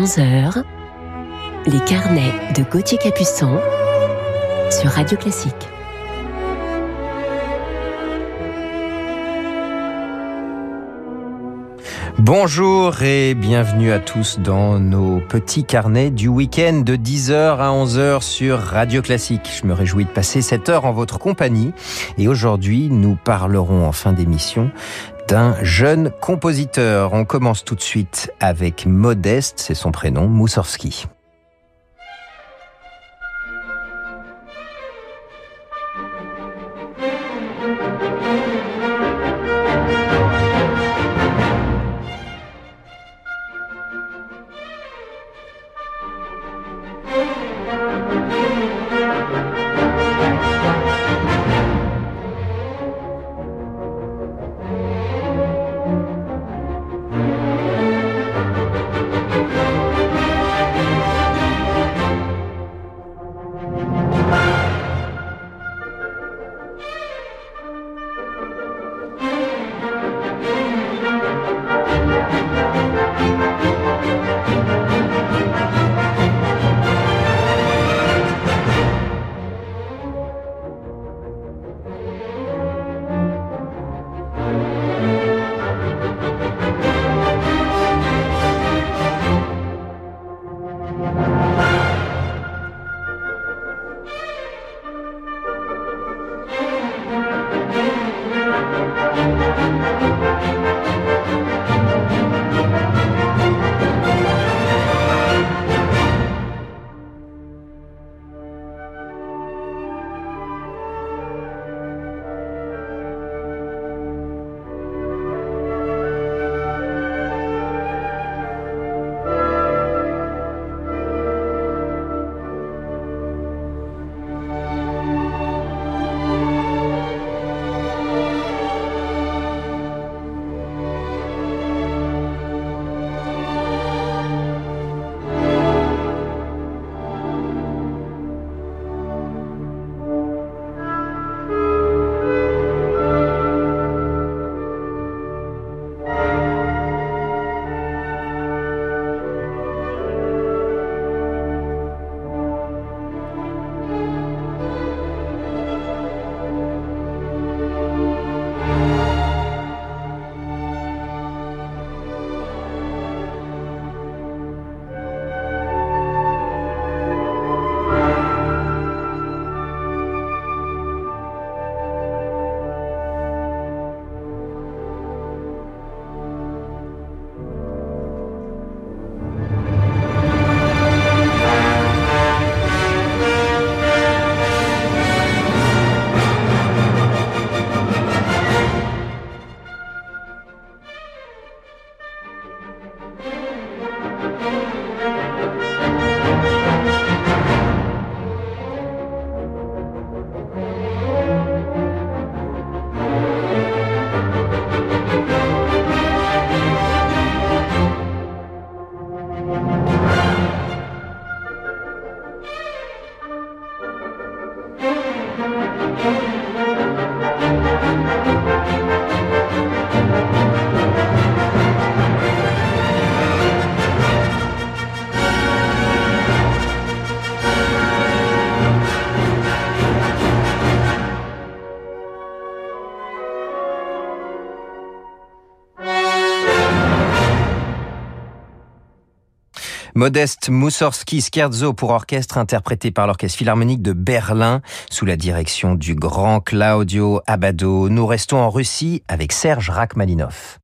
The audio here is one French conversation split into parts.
11h, les carnets de Gauthier Capuçon sur Radio Classique. Bonjour et bienvenue à tous dans nos petits carnets du week-end de 10h à 11h sur Radio Classique. Je me réjouis de passer cette heure en votre compagnie et aujourd'hui nous parlerons en fin d'émission d'un jeune compositeur. On commence tout de suite avec Modeste, c'est son prénom, Moussorski. Modeste Moussorski Scherzo pour orchestre interprété par l'Orchestre Philharmonique de Berlin sous la direction du grand Claudio Abado. Nous restons en Russie avec Serge Rachmaninov.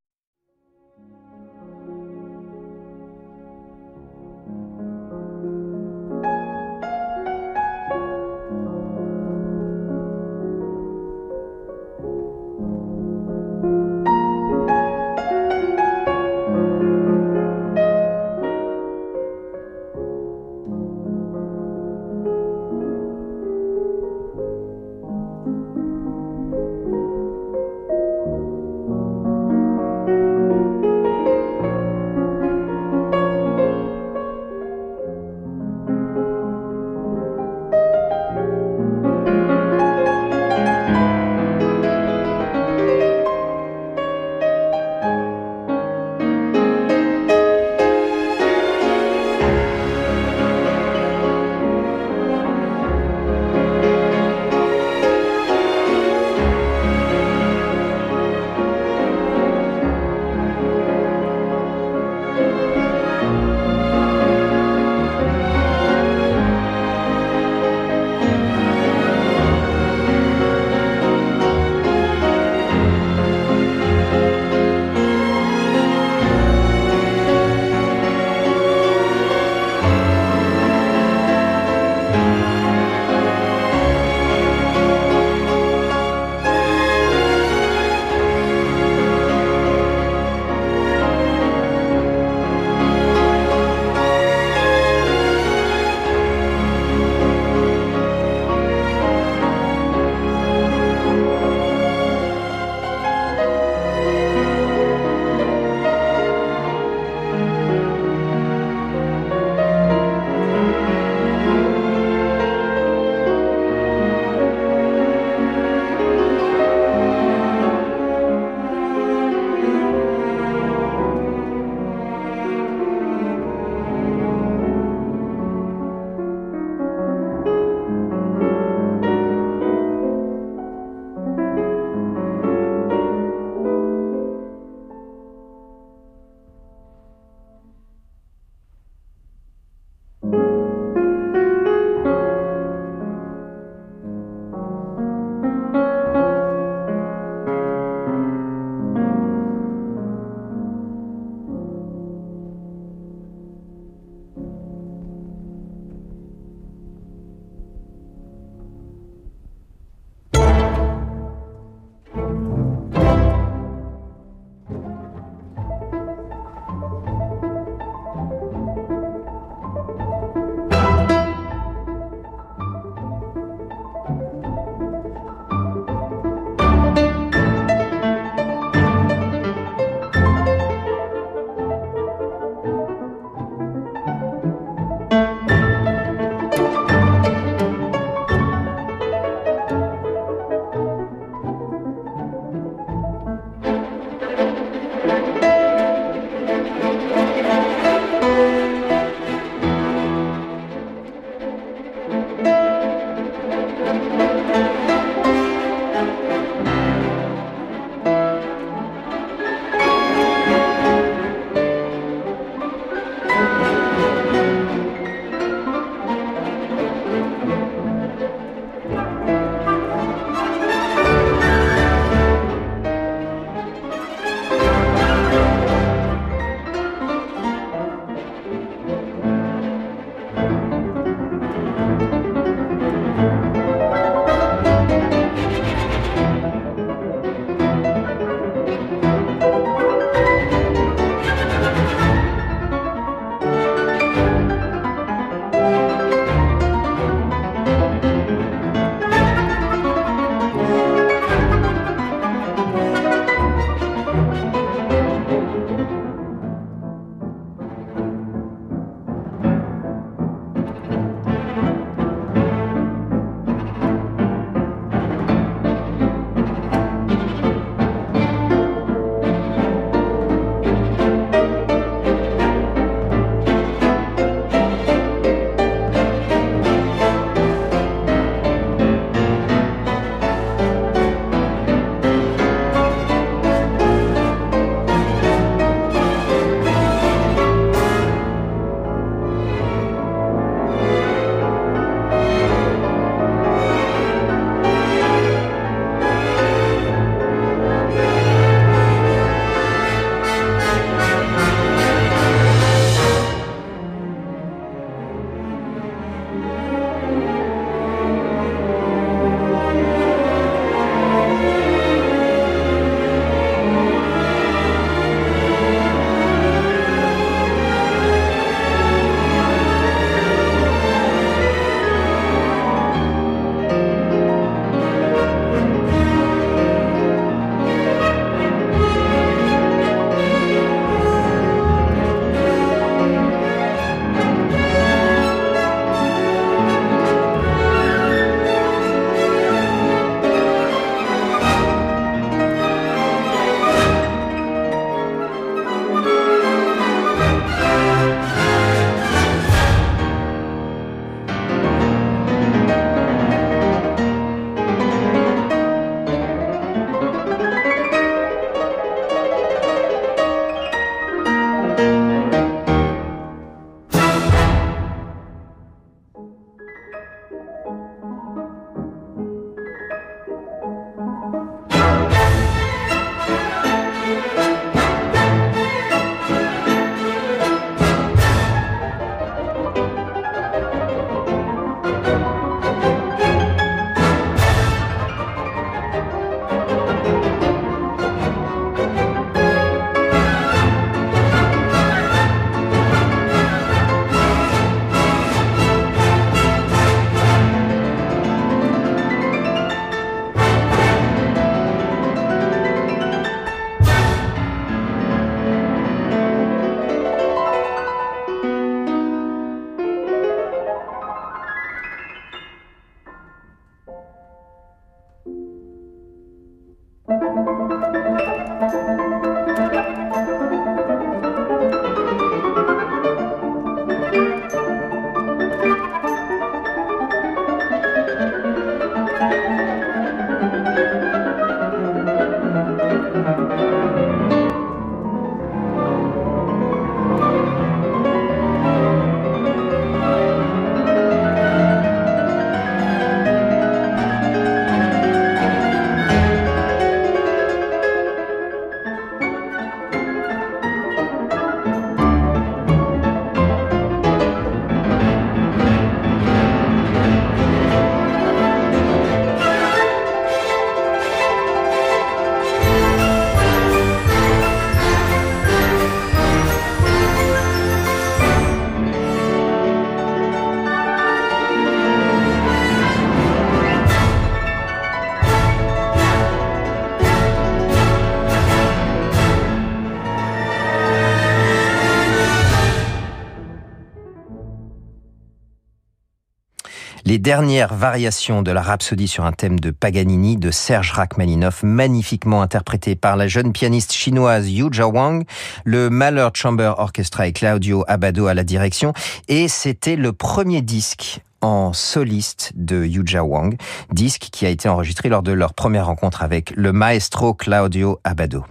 Les dernières variations de la rhapsodie sur un thème de Paganini de Serge Rachmaninoff, magnifiquement interprété par la jeune pianiste chinoise Yu Wang, le Mahler Chamber Orchestra et Claudio Abado à la direction, et c'était le premier disque en soliste de Yuja Wang, disque qui a été enregistré lors de leur première rencontre avec le maestro Claudio Abado.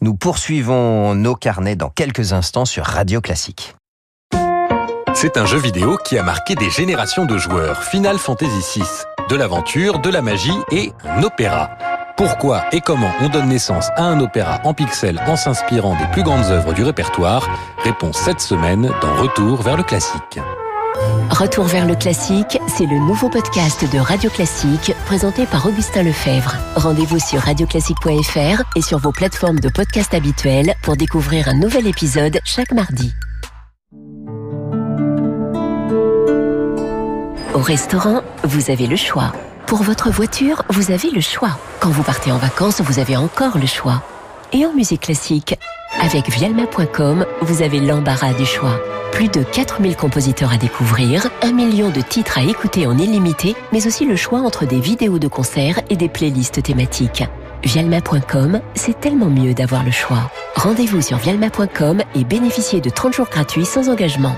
Nous poursuivons nos carnets dans quelques instants sur Radio Classique. C'est un jeu vidéo qui a marqué des générations de joueurs. Final Fantasy VI. De l'aventure, de la magie et un opéra. Pourquoi et comment on donne naissance à un opéra en pixels en s'inspirant des plus grandes œuvres du répertoire? Réponse cette semaine dans Retour vers le classique. Retour vers le classique, c'est le nouveau podcast de Radio Classique présenté par Augustin Lefebvre. Rendez-vous sur radioclassique.fr et sur vos plateformes de podcast habituelles pour découvrir un nouvel épisode chaque mardi. Au restaurant, vous avez le choix. Pour votre voiture, vous avez le choix. Quand vous partez en vacances, vous avez encore le choix. Et en musique classique, avec vialma.com, vous avez l'embarras du choix. Plus de 4000 compositeurs à découvrir, un million de titres à écouter en illimité, mais aussi le choix entre des vidéos de concerts et des playlists thématiques. Vialma.com, c'est tellement mieux d'avoir le choix. Rendez-vous sur vialma.com et bénéficiez de 30 jours gratuits sans engagement.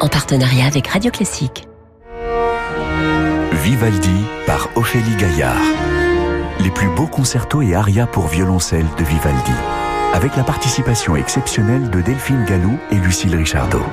En partenariat avec Radio Classique. Vivaldi par Ophélie Gaillard. Les plus beaux concertos et arias pour violoncelle de Vivaldi avec la participation exceptionnelle de Delphine Gallou et Lucille Richardot.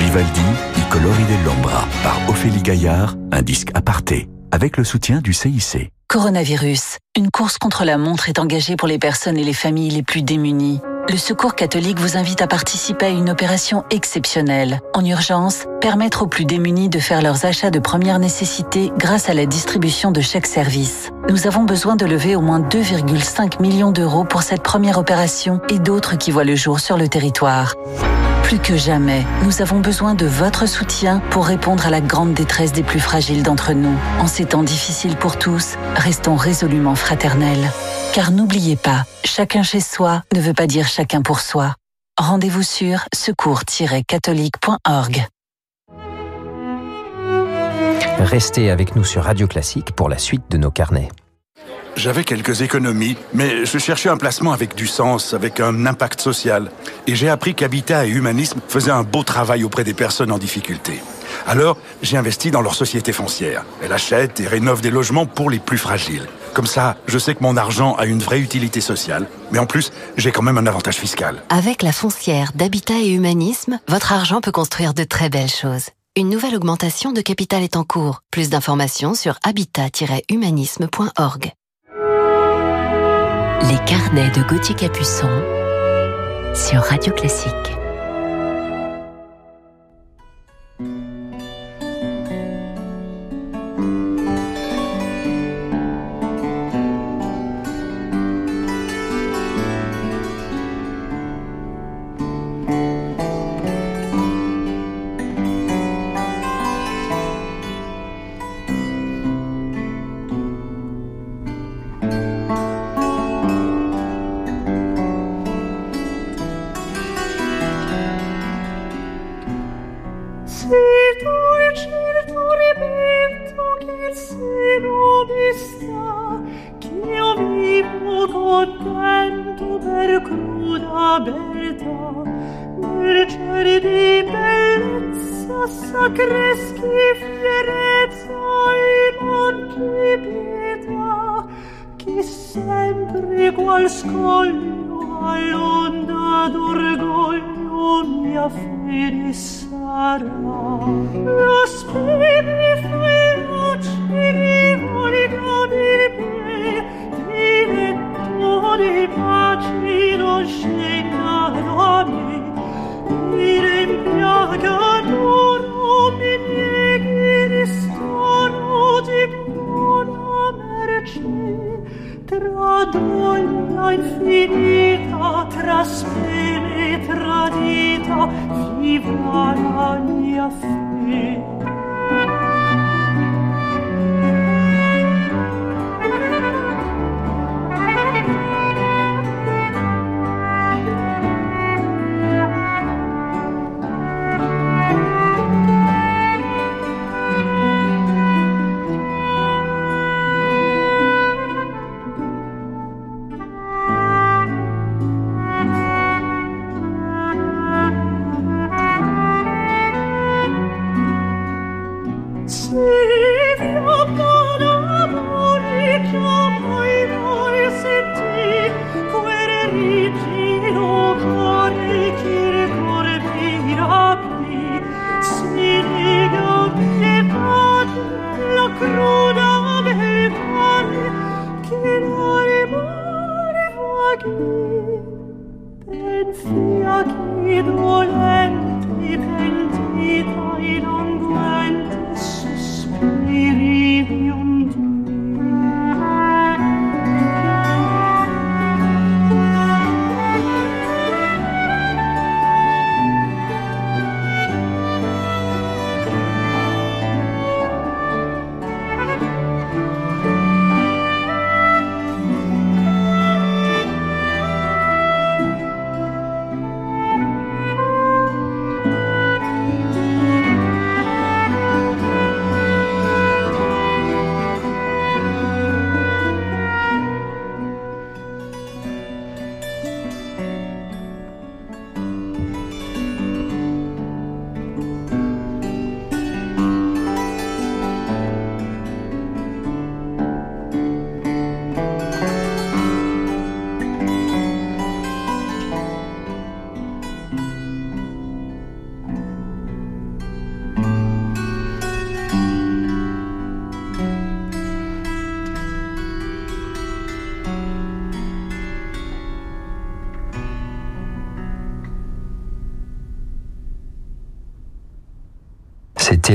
Vivaldi, I colori dell'ombra par Ophélie Gaillard, un disque aparté, avec le soutien du CIC. Coronavirus. Une course contre la montre est engagée pour les personnes et les familles les plus démunies le Secours catholique vous invite à participer à une opération exceptionnelle. En urgence, permettre aux plus démunis de faire leurs achats de première nécessité grâce à la distribution de chèques services. Nous avons besoin de lever au moins 2,5 millions d'euros pour cette première opération et d'autres qui voient le jour sur le territoire. Plus que jamais, nous avons besoin de votre soutien pour répondre à la grande détresse des plus fragiles d'entre nous. En ces temps difficiles pour tous, restons résolument fraternels. Car n'oubliez pas, chacun chez soi ne veut pas dire chacun pour soi. Rendez-vous sur secours-catholique.org. Restez avec nous sur Radio Classique pour la suite de nos carnets. J'avais quelques économies, mais je cherchais un placement avec du sens, avec un impact social. Et j'ai appris qu'Habitat et Humanisme faisaient un beau travail auprès des personnes en difficulté. Alors, j'ai investi dans leur société foncière. Elle achète et rénove des logements pour les plus fragiles. Comme ça, je sais que mon argent a une vraie utilité sociale, mais en plus, j'ai quand même un avantage fiscal. Avec la foncière d'Habitat et Humanisme, votre argent peut construire de très belles choses. Une nouvelle augmentation de capital est en cours. Plus d'informations sur habitat-humanisme.org. Les carnets de Gauthier Capuçon sur Radio Classique.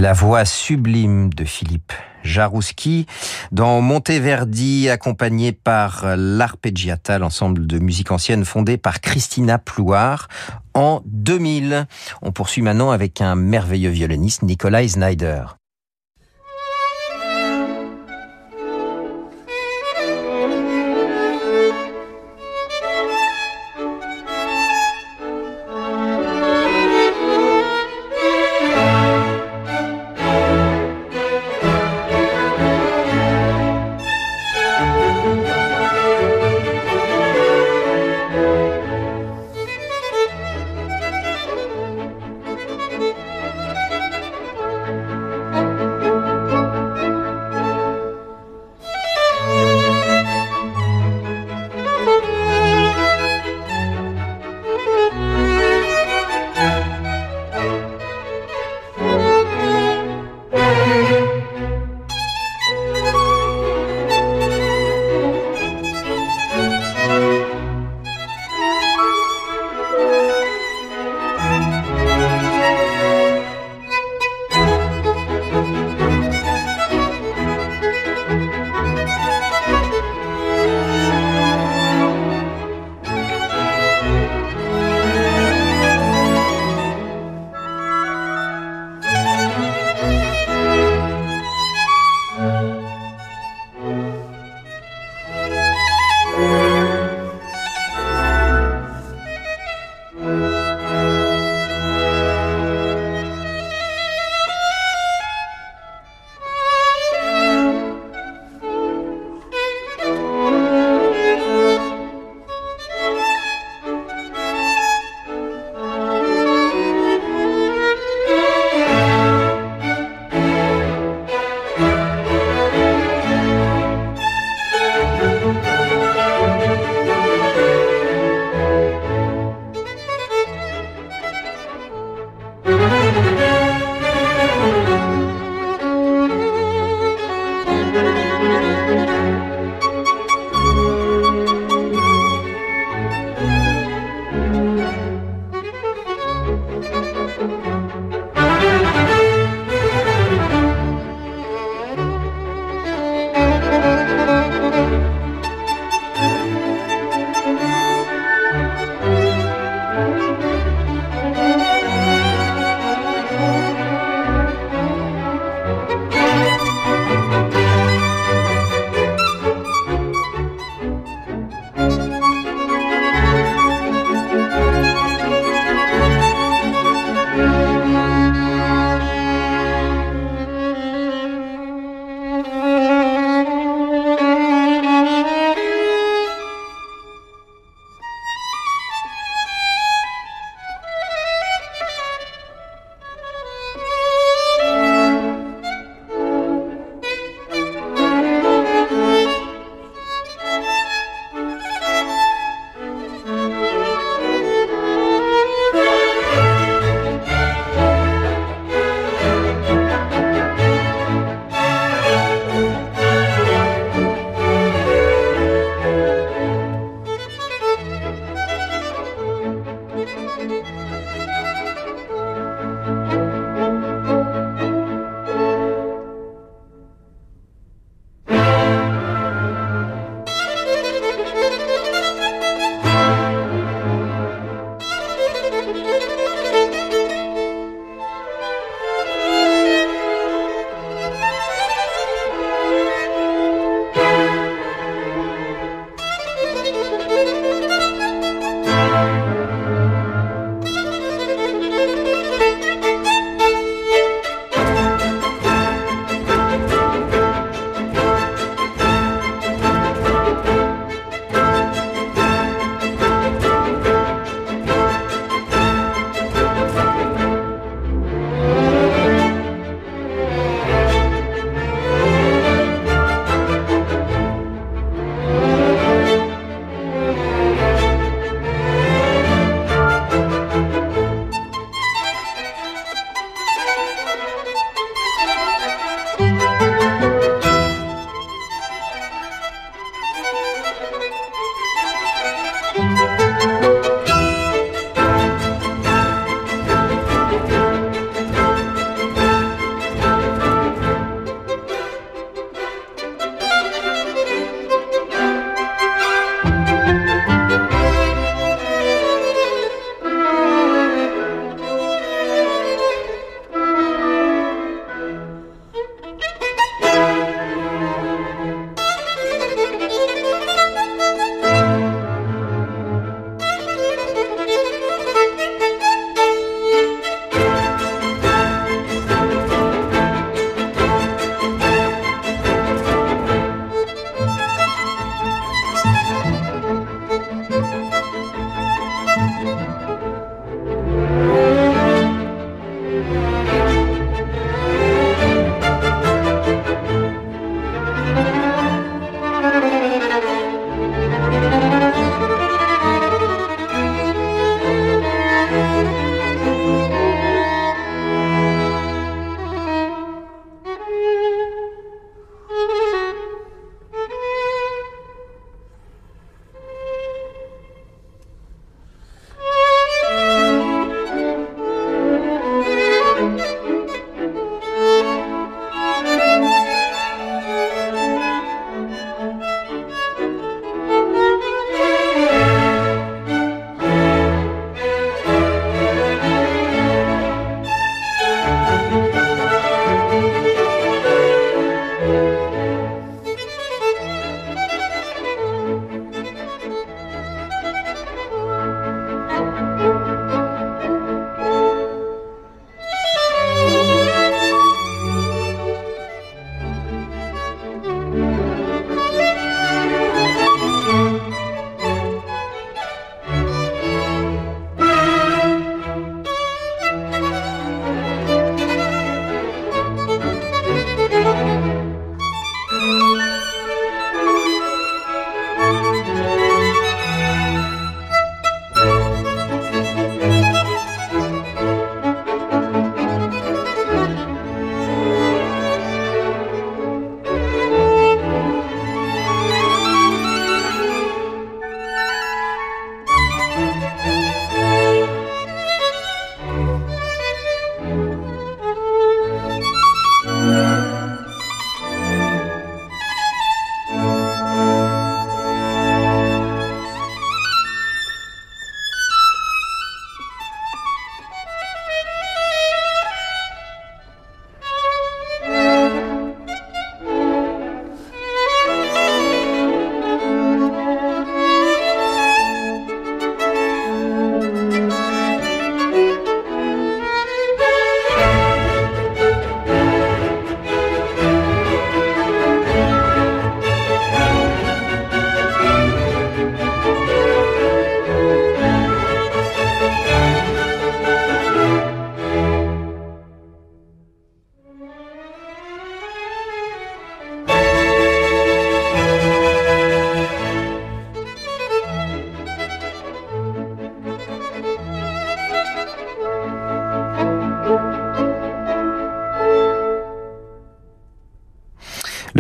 La voix sublime de Philippe Jarouski dans Monteverdi, accompagné par l'Arpeggiata, l'ensemble de musique ancienne fondé par Christina Plouard en 2000. On poursuit maintenant avec un merveilleux violoniste, Nikolai Snyder.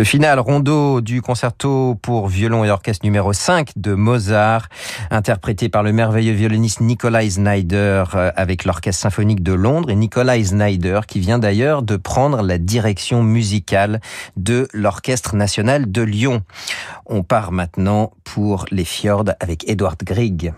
Final rondo du concerto pour violon et orchestre numéro 5 de Mozart, interprété par le merveilleux violoniste Nikolai Snyder euh, avec l'orchestre symphonique de Londres et Nikolai Snyder qui vient d'ailleurs de prendre la direction musicale de l'orchestre national de Lyon. On part maintenant pour les fjords avec Edward Grieg.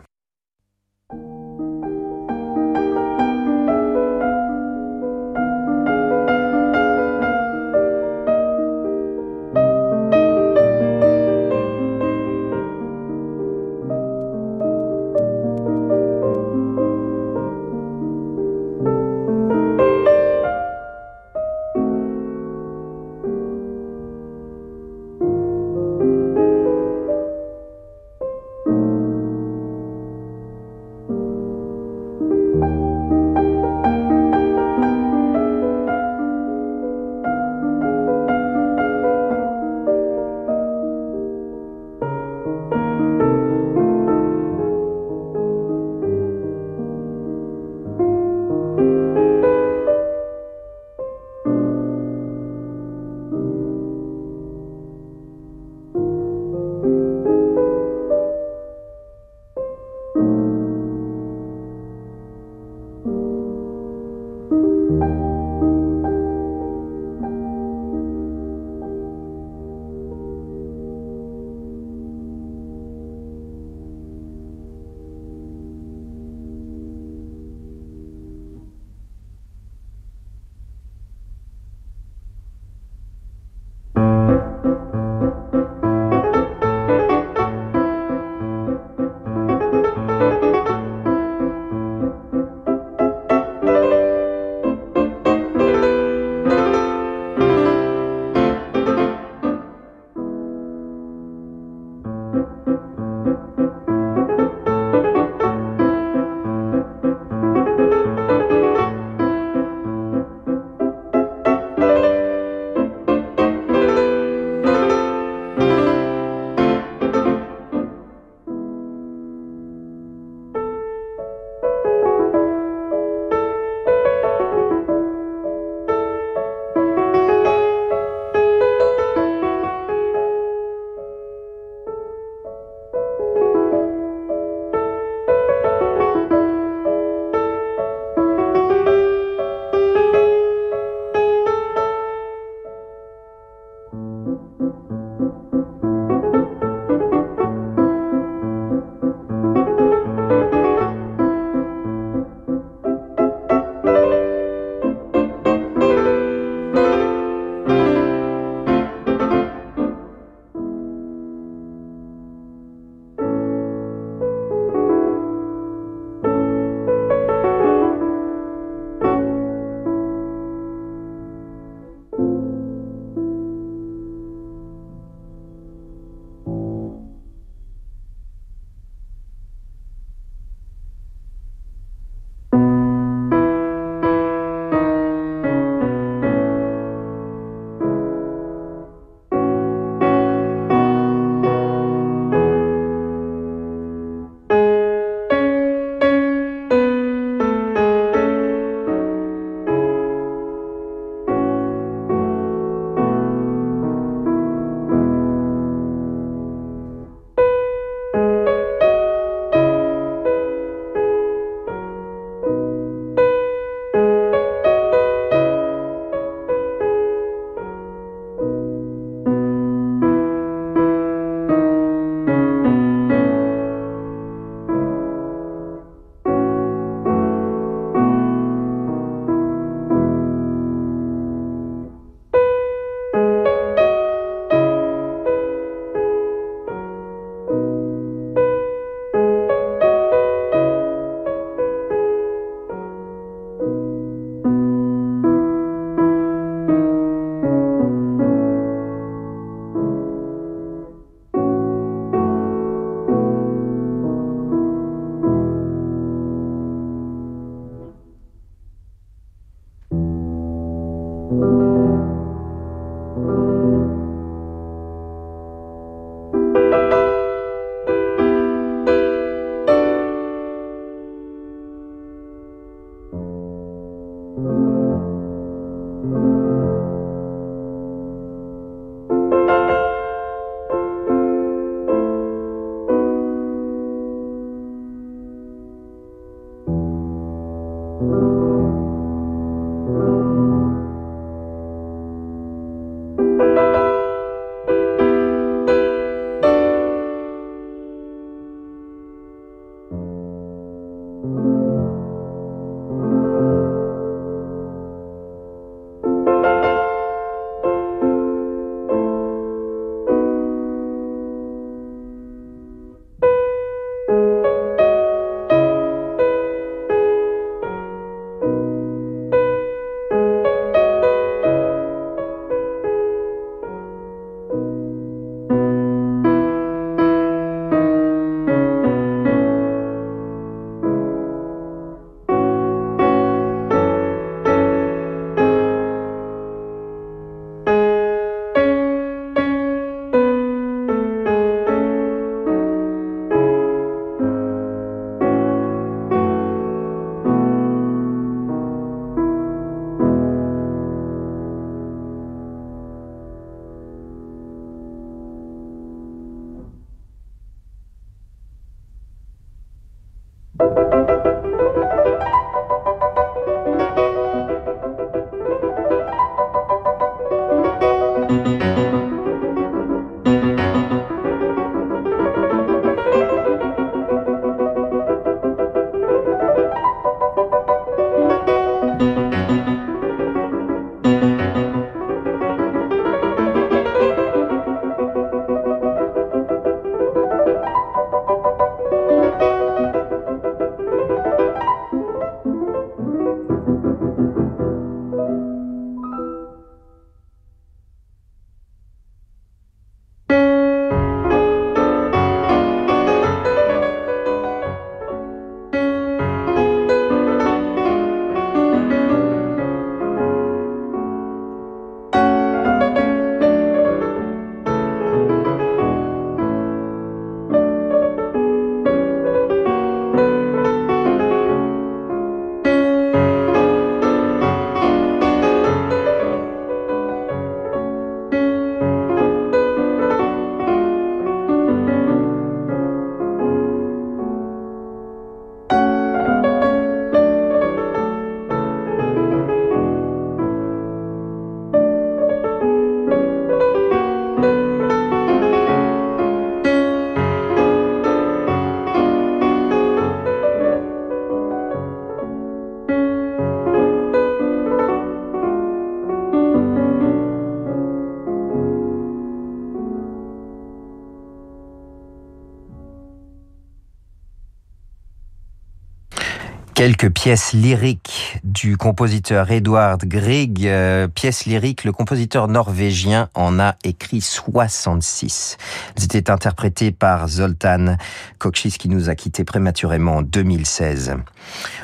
Quelques pièces lyriques du compositeur Edward Grieg. Euh, pièces lyriques, le compositeur norvégien en a écrit 66. Elles étaient interprétées par Zoltan Kokchis qui nous a quittés prématurément en 2016.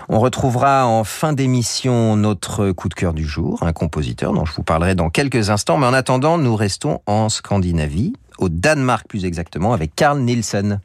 On retrouvera en fin d'émission notre coup de cœur du jour, un compositeur dont je vous parlerai dans quelques instants. Mais en attendant, nous restons en Scandinavie, au Danemark plus exactement, avec Carl Nielsen.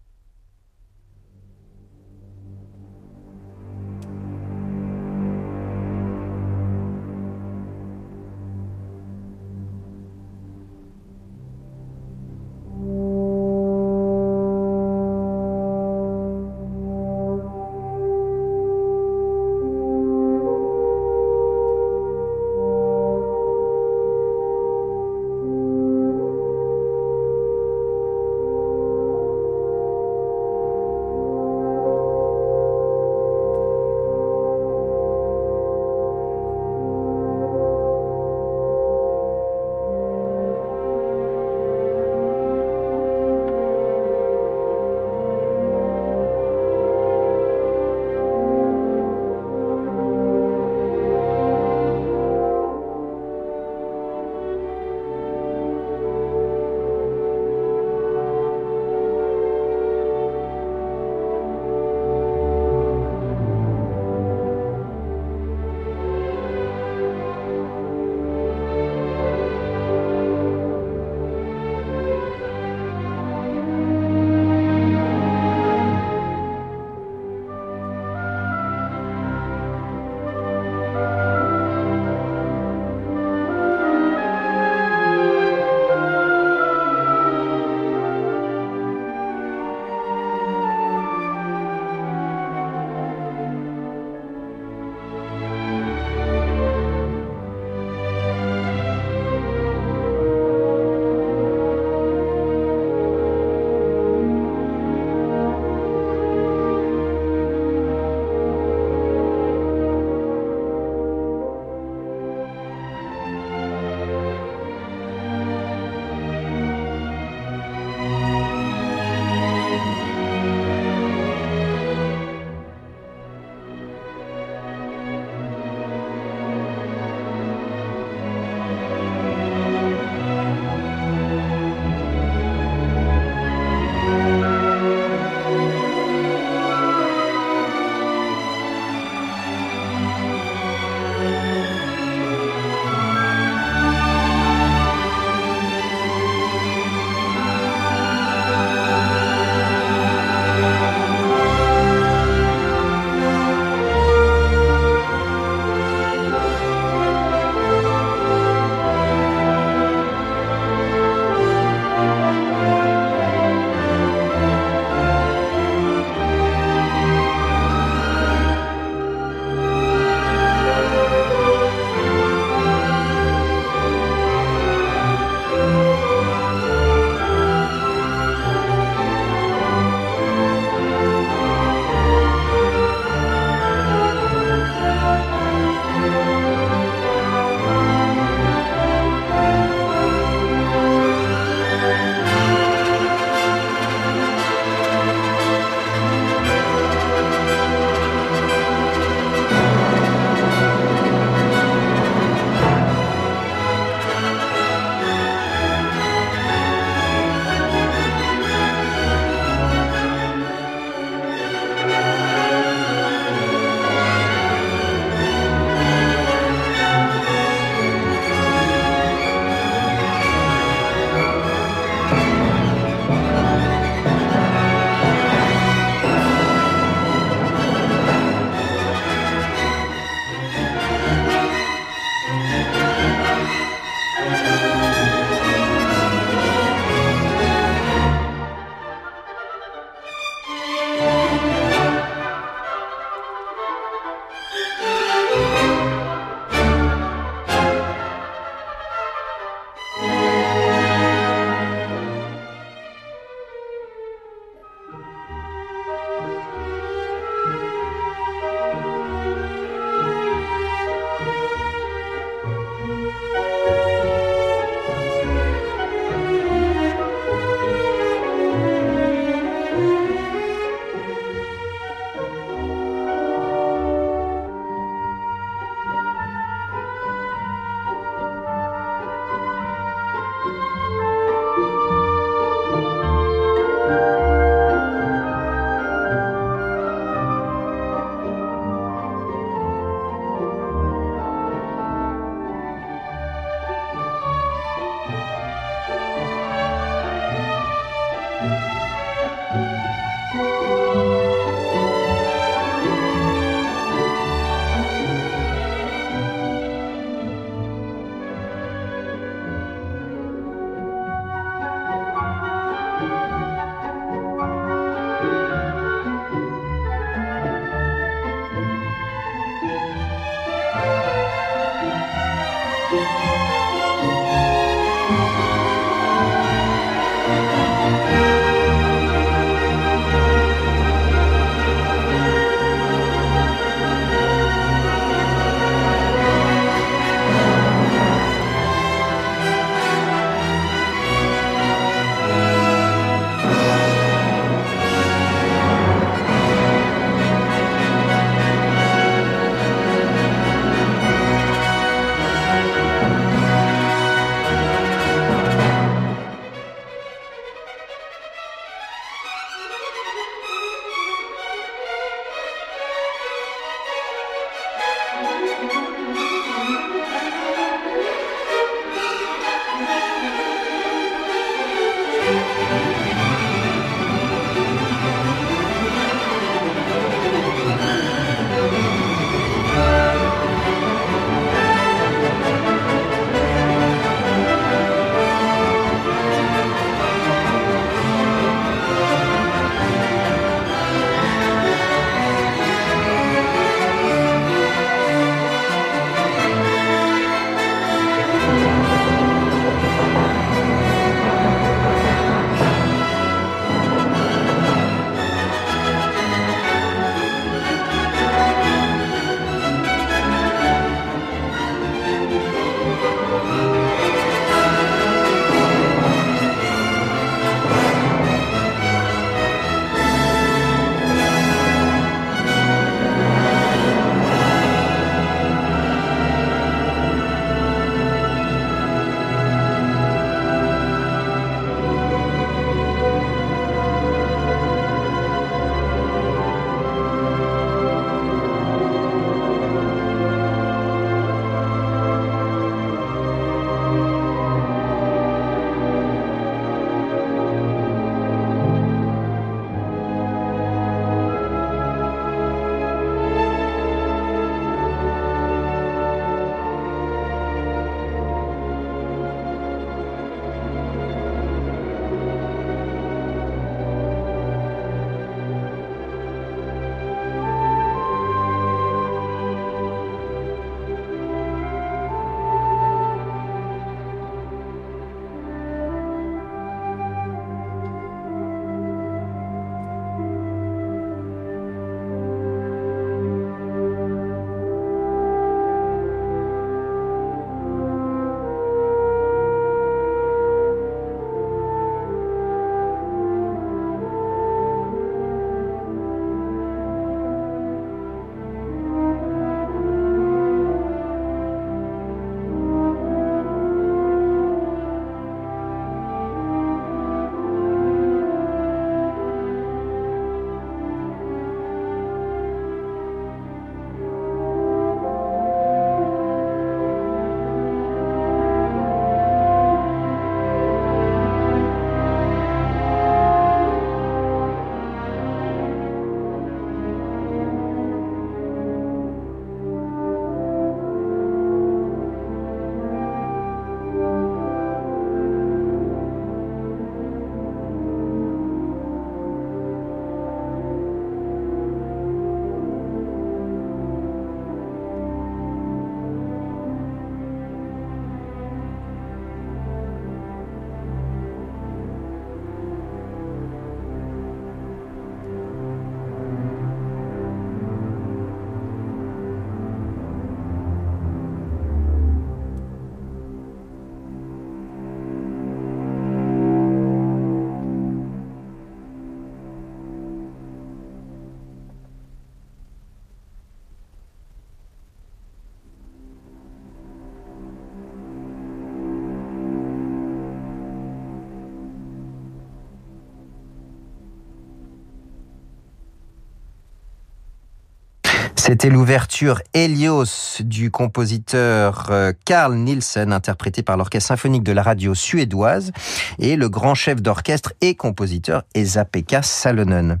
C'était l'ouverture Helios du compositeur euh, Carl Nielsen, interprété par l'Orchestre symphonique de la radio suédoise, et le grand chef d'orchestre et compositeur Esa-Pekka Salonen.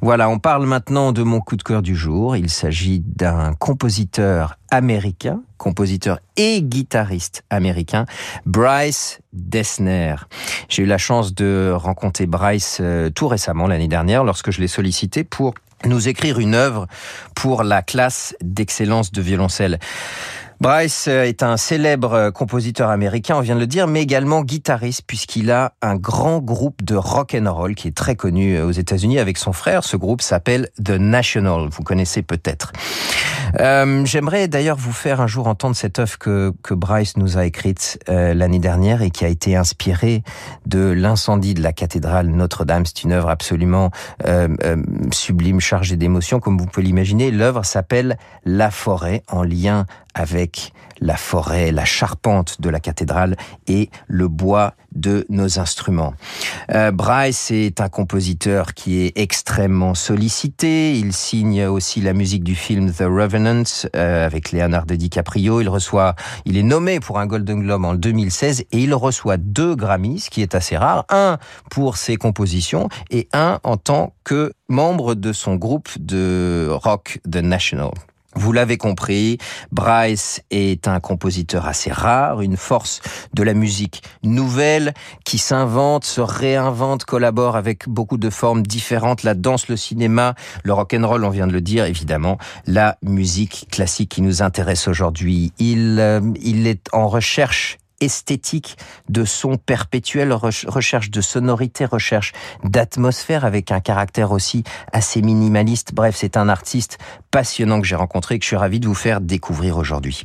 Voilà, on parle maintenant de mon coup de cœur du jour. Il s'agit d'un compositeur américain, compositeur et guitariste américain, Bryce Dessner. J'ai eu la chance de rencontrer Bryce euh, tout récemment, l'année dernière, lorsque je l'ai sollicité pour nous écrire une œuvre pour la classe d'excellence de violoncelle. Bryce est un célèbre compositeur américain, on vient de le dire, mais également guitariste puisqu'il a un grand groupe de rock and roll qui est très connu aux États-Unis avec son frère. Ce groupe s'appelle The National. Vous connaissez peut-être. Euh, J'aimerais d'ailleurs vous faire un jour entendre cette œuvre que, que Bryce nous a écrite euh, l'année dernière et qui a été inspirée de l'incendie de la cathédrale Notre-Dame. C'est une œuvre absolument euh, euh sublime, chargée d'émotions, comme vous pouvez l'imaginer. L'œuvre s'appelle La forêt, en lien avec la forêt, la charpente de la cathédrale et le bois de nos instruments. Euh, Bryce est un compositeur qui est extrêmement sollicité. Il signe aussi la musique du film The Revenant euh, avec Leonardo DiCaprio. Il reçoit, il est nommé pour un Golden Globe en 2016 et il reçoit deux Grammys, ce qui est assez rare. Un pour ses compositions et un en tant que membre de son groupe de rock The National. Vous l'avez compris, Bryce est un compositeur assez rare, une force de la musique nouvelle qui s'invente, se réinvente, collabore avec beaucoup de formes différentes, la danse, le cinéma, le rock and roll, on vient de le dire évidemment, la musique classique qui nous intéresse aujourd'hui. Il euh, il est en recherche esthétique, de son perpétuel, recherche de sonorité, recherche d'atmosphère avec un caractère aussi assez minimaliste. Bref, c'est un artiste passionnant que j'ai rencontré et que je suis ravi de vous faire découvrir aujourd'hui.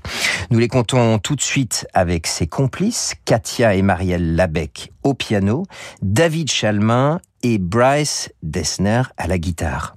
Nous les comptons tout de suite avec ses complices, Katia et Marielle Labec au piano, David Chalmin et Bryce Dessner à la guitare.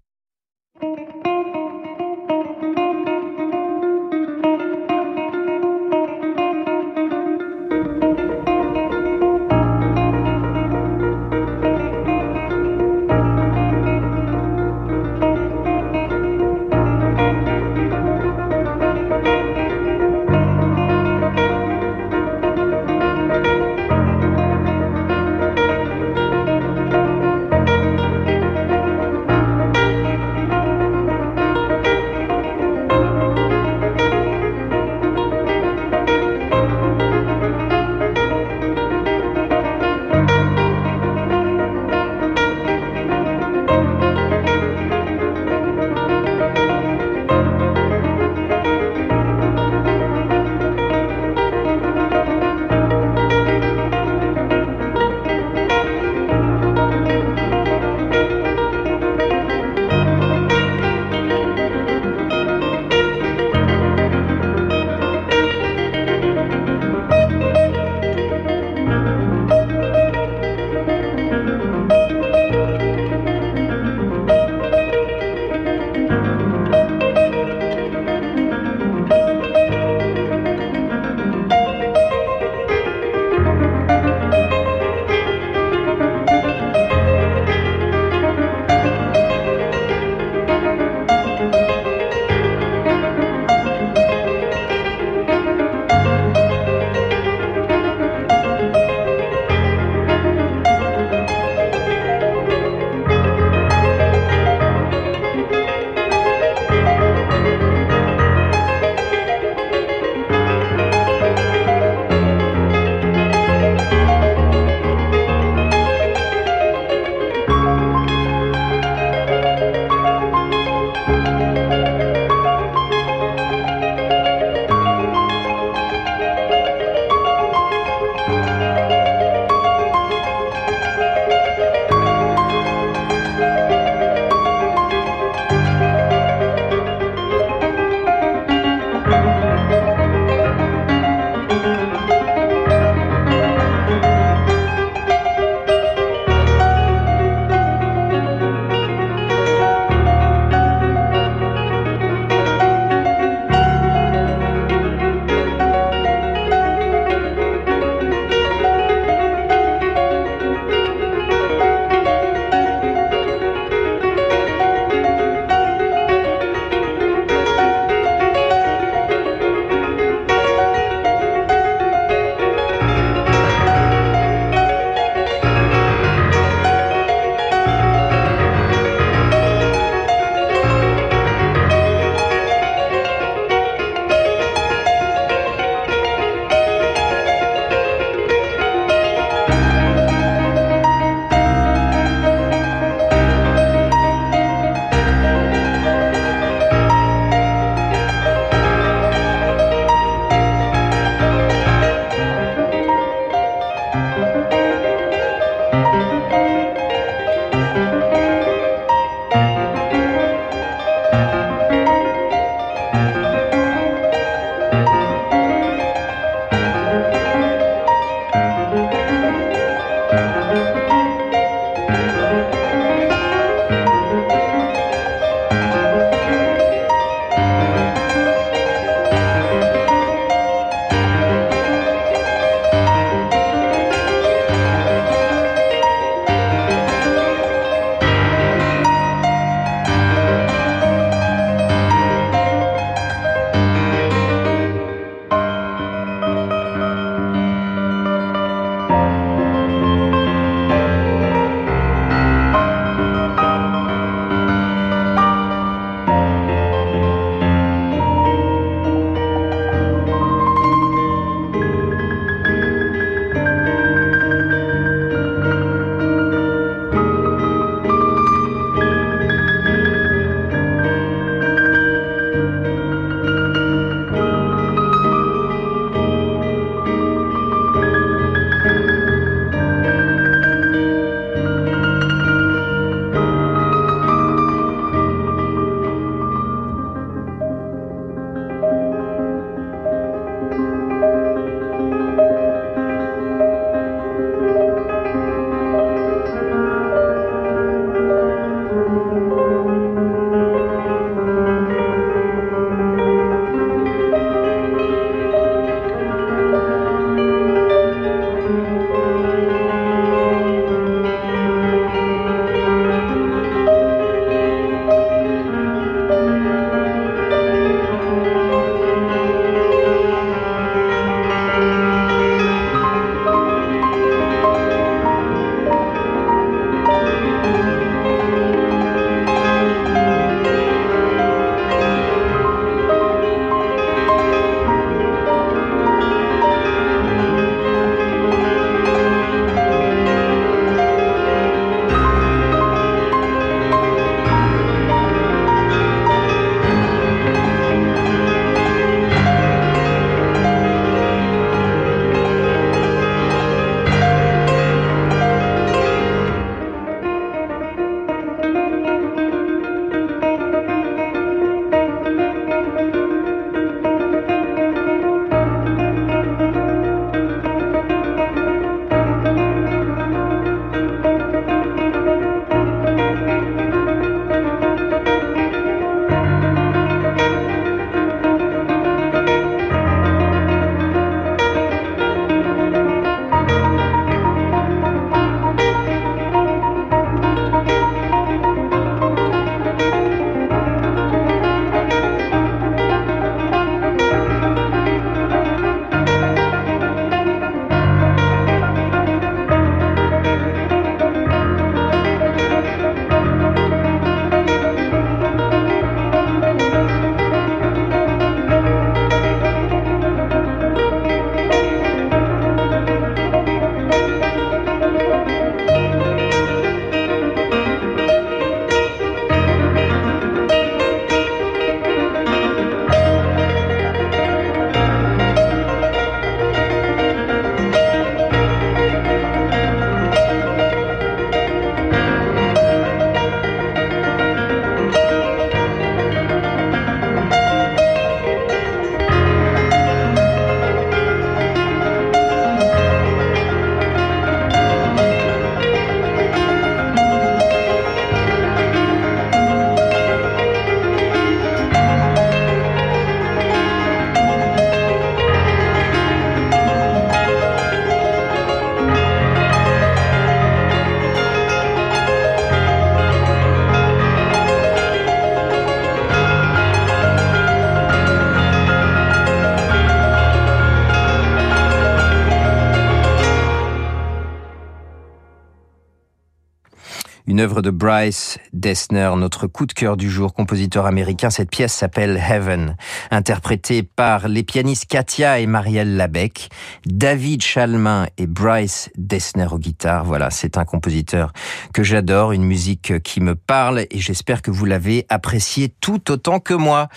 Une œuvre de Bryce Dessner, notre coup de cœur du jour, compositeur américain. Cette pièce s'appelle Heaven, interprétée par les pianistes Katia et Marielle Labec, David Chalmin et Bryce Dessner au guitare. Voilà, c'est un compositeur que j'adore, une musique qui me parle et j'espère que vous l'avez apprécié tout autant que moi.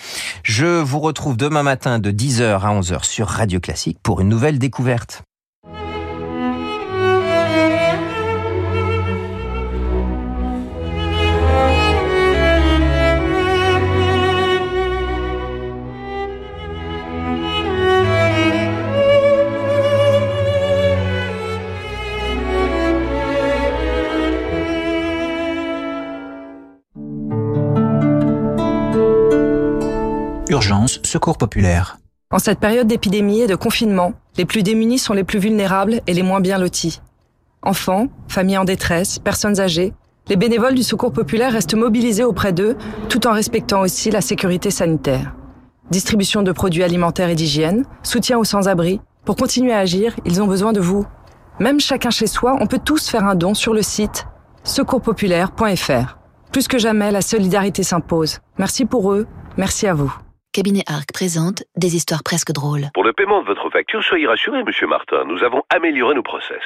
Je vous retrouve demain matin de 10h à 11h sur Radio Classique pour une nouvelle découverte. Urgence, secours populaire. En cette période d'épidémie et de confinement, les plus démunis sont les plus vulnérables et les moins bien lotis. Enfants, familles en détresse, personnes âgées, les bénévoles du secours populaire restent mobilisés auprès d'eux tout en respectant aussi la sécurité sanitaire. Distribution de produits alimentaires et d'hygiène, soutien aux sans-abri. Pour continuer à agir, ils ont besoin de vous. Même chacun chez soi, on peut tous faire un don sur le site secourspopulaire.fr. Plus que jamais, la solidarité s'impose. Merci pour eux, merci à vous. Cabinet Arc présente des histoires presque drôles. Pour le paiement de votre facture, soyez rassuré, monsieur Martin. Nous avons amélioré nos process.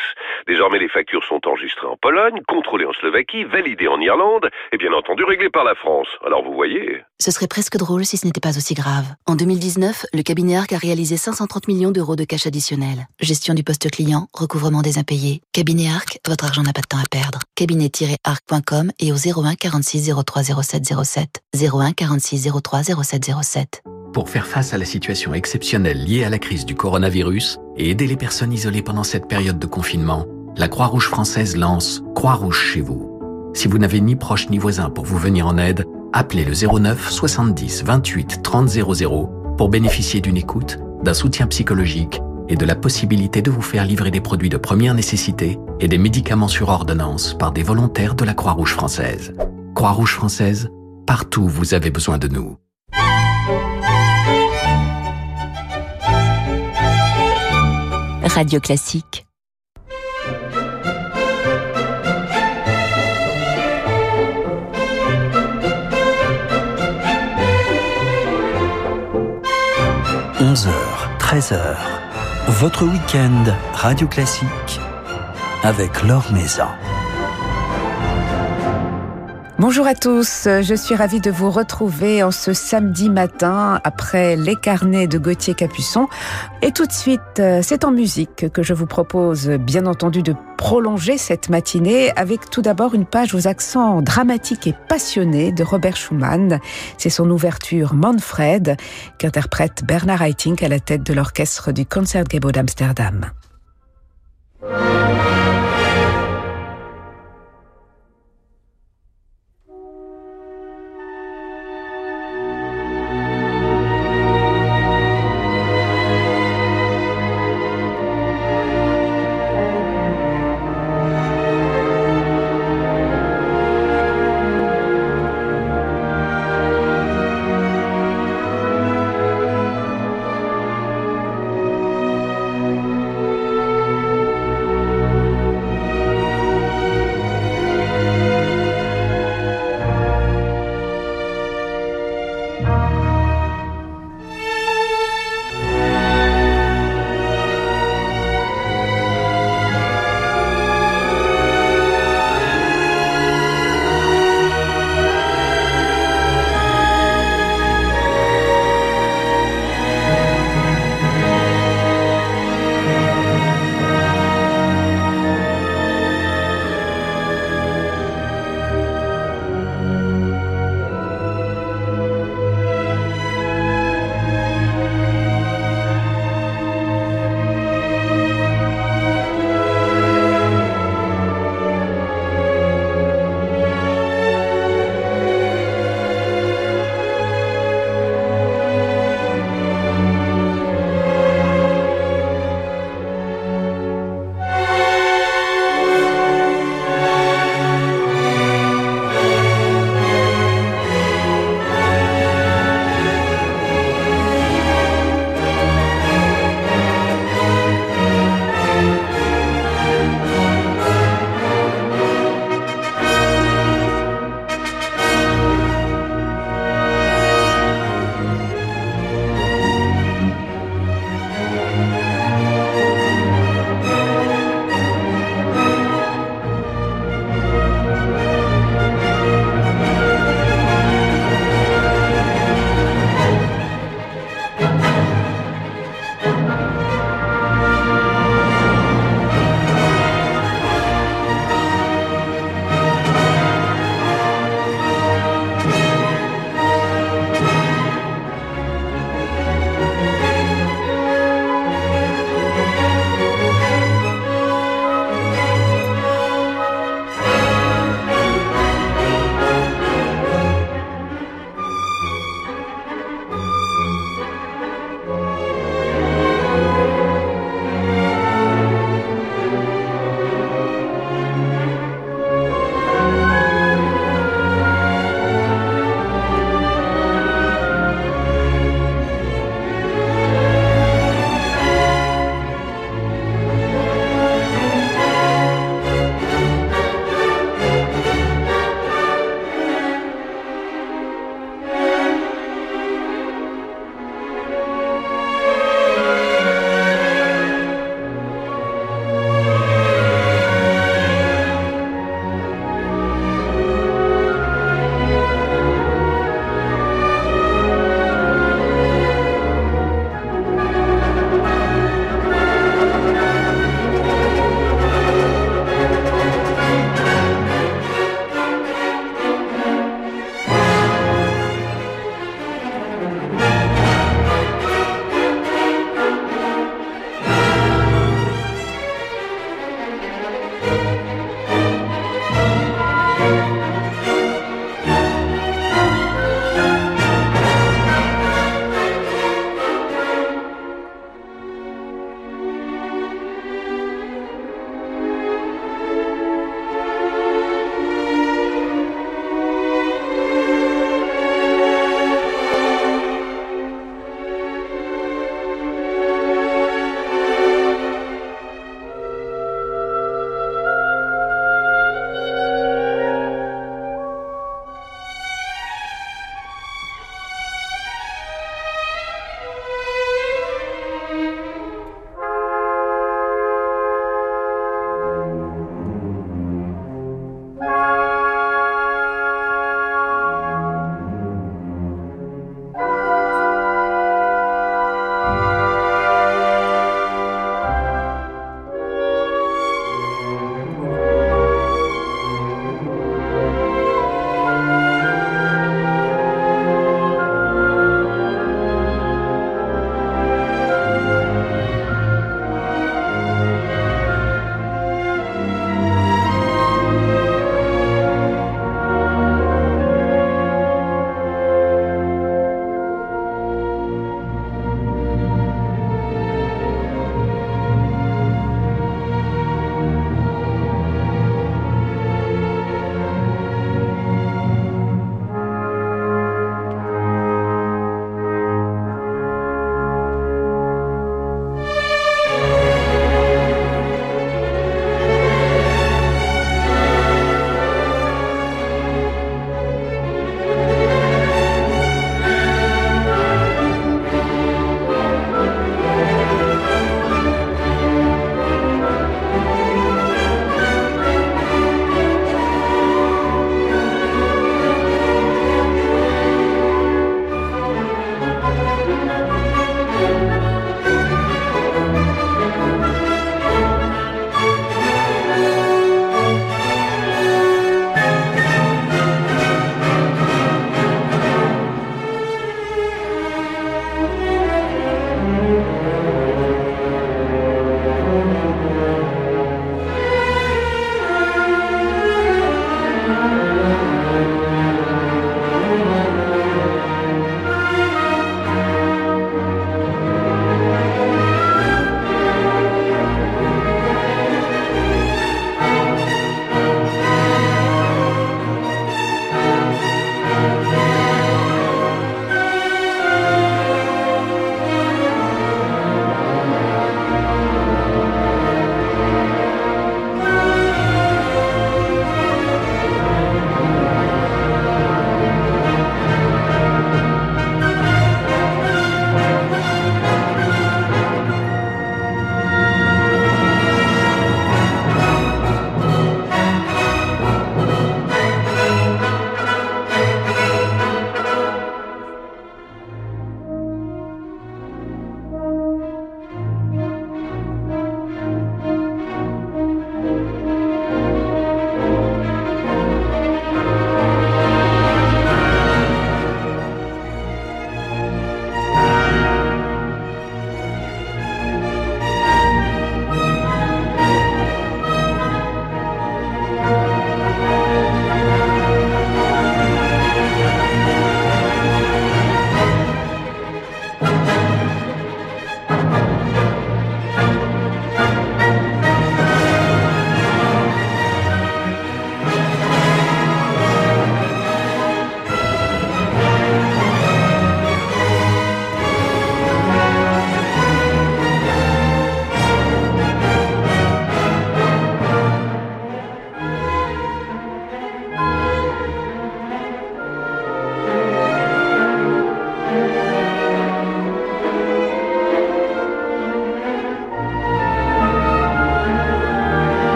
Désormais, les factures sont enregistrées en Pologne, contrôlées en Slovaquie, validées en Irlande et bien entendu réglées par la France. Alors vous voyez. Ce serait presque drôle si ce n'était pas aussi grave. En 2019, le cabinet Arc a réalisé 530 millions d'euros de cash additionnel. Gestion du poste client, recouvrement des impayés. Cabinet Arc, votre argent n'a pas de temps à perdre. Cabinet-arc.com et au 01 46 03 07 07. 01 46 03 07 07. Pour faire face à la situation exceptionnelle liée à la crise du coronavirus et aider les personnes isolées pendant cette période de confinement, la Croix-Rouge française lance Croix-Rouge chez vous. Si vous n'avez ni proche ni voisin pour vous venir en aide, appelez le 09 70 28 30 00 pour bénéficier d'une écoute, d'un soutien psychologique et de la possibilité de vous faire livrer des produits de première nécessité et des médicaments sur ordonnance par des volontaires de la Croix-Rouge française. Croix-Rouge française, partout où vous avez besoin de nous. Radio Classique. – 11h, 13h. Votre week-end Radio Classique avec Laure Maison. Bonjour à tous, je suis ravie de vous retrouver en ce samedi matin après les carnets de Gauthier Capuçon. Et tout de suite, c'est en musique que je vous propose bien entendu de prolonger cette matinée avec tout d'abord une page aux accents dramatiques et passionnés de Robert Schumann. C'est son ouverture Manfred qu'interprète Bernard Haitink à la tête de l'orchestre du Concertgebouw d'Amsterdam.